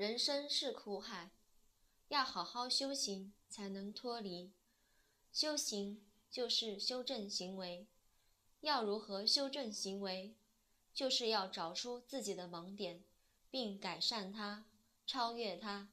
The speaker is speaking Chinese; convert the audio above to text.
人生是苦海要好好修行才能脱离。修行就是修正行为要如何修正行为就是要找出自己的盲点并改善它超越它。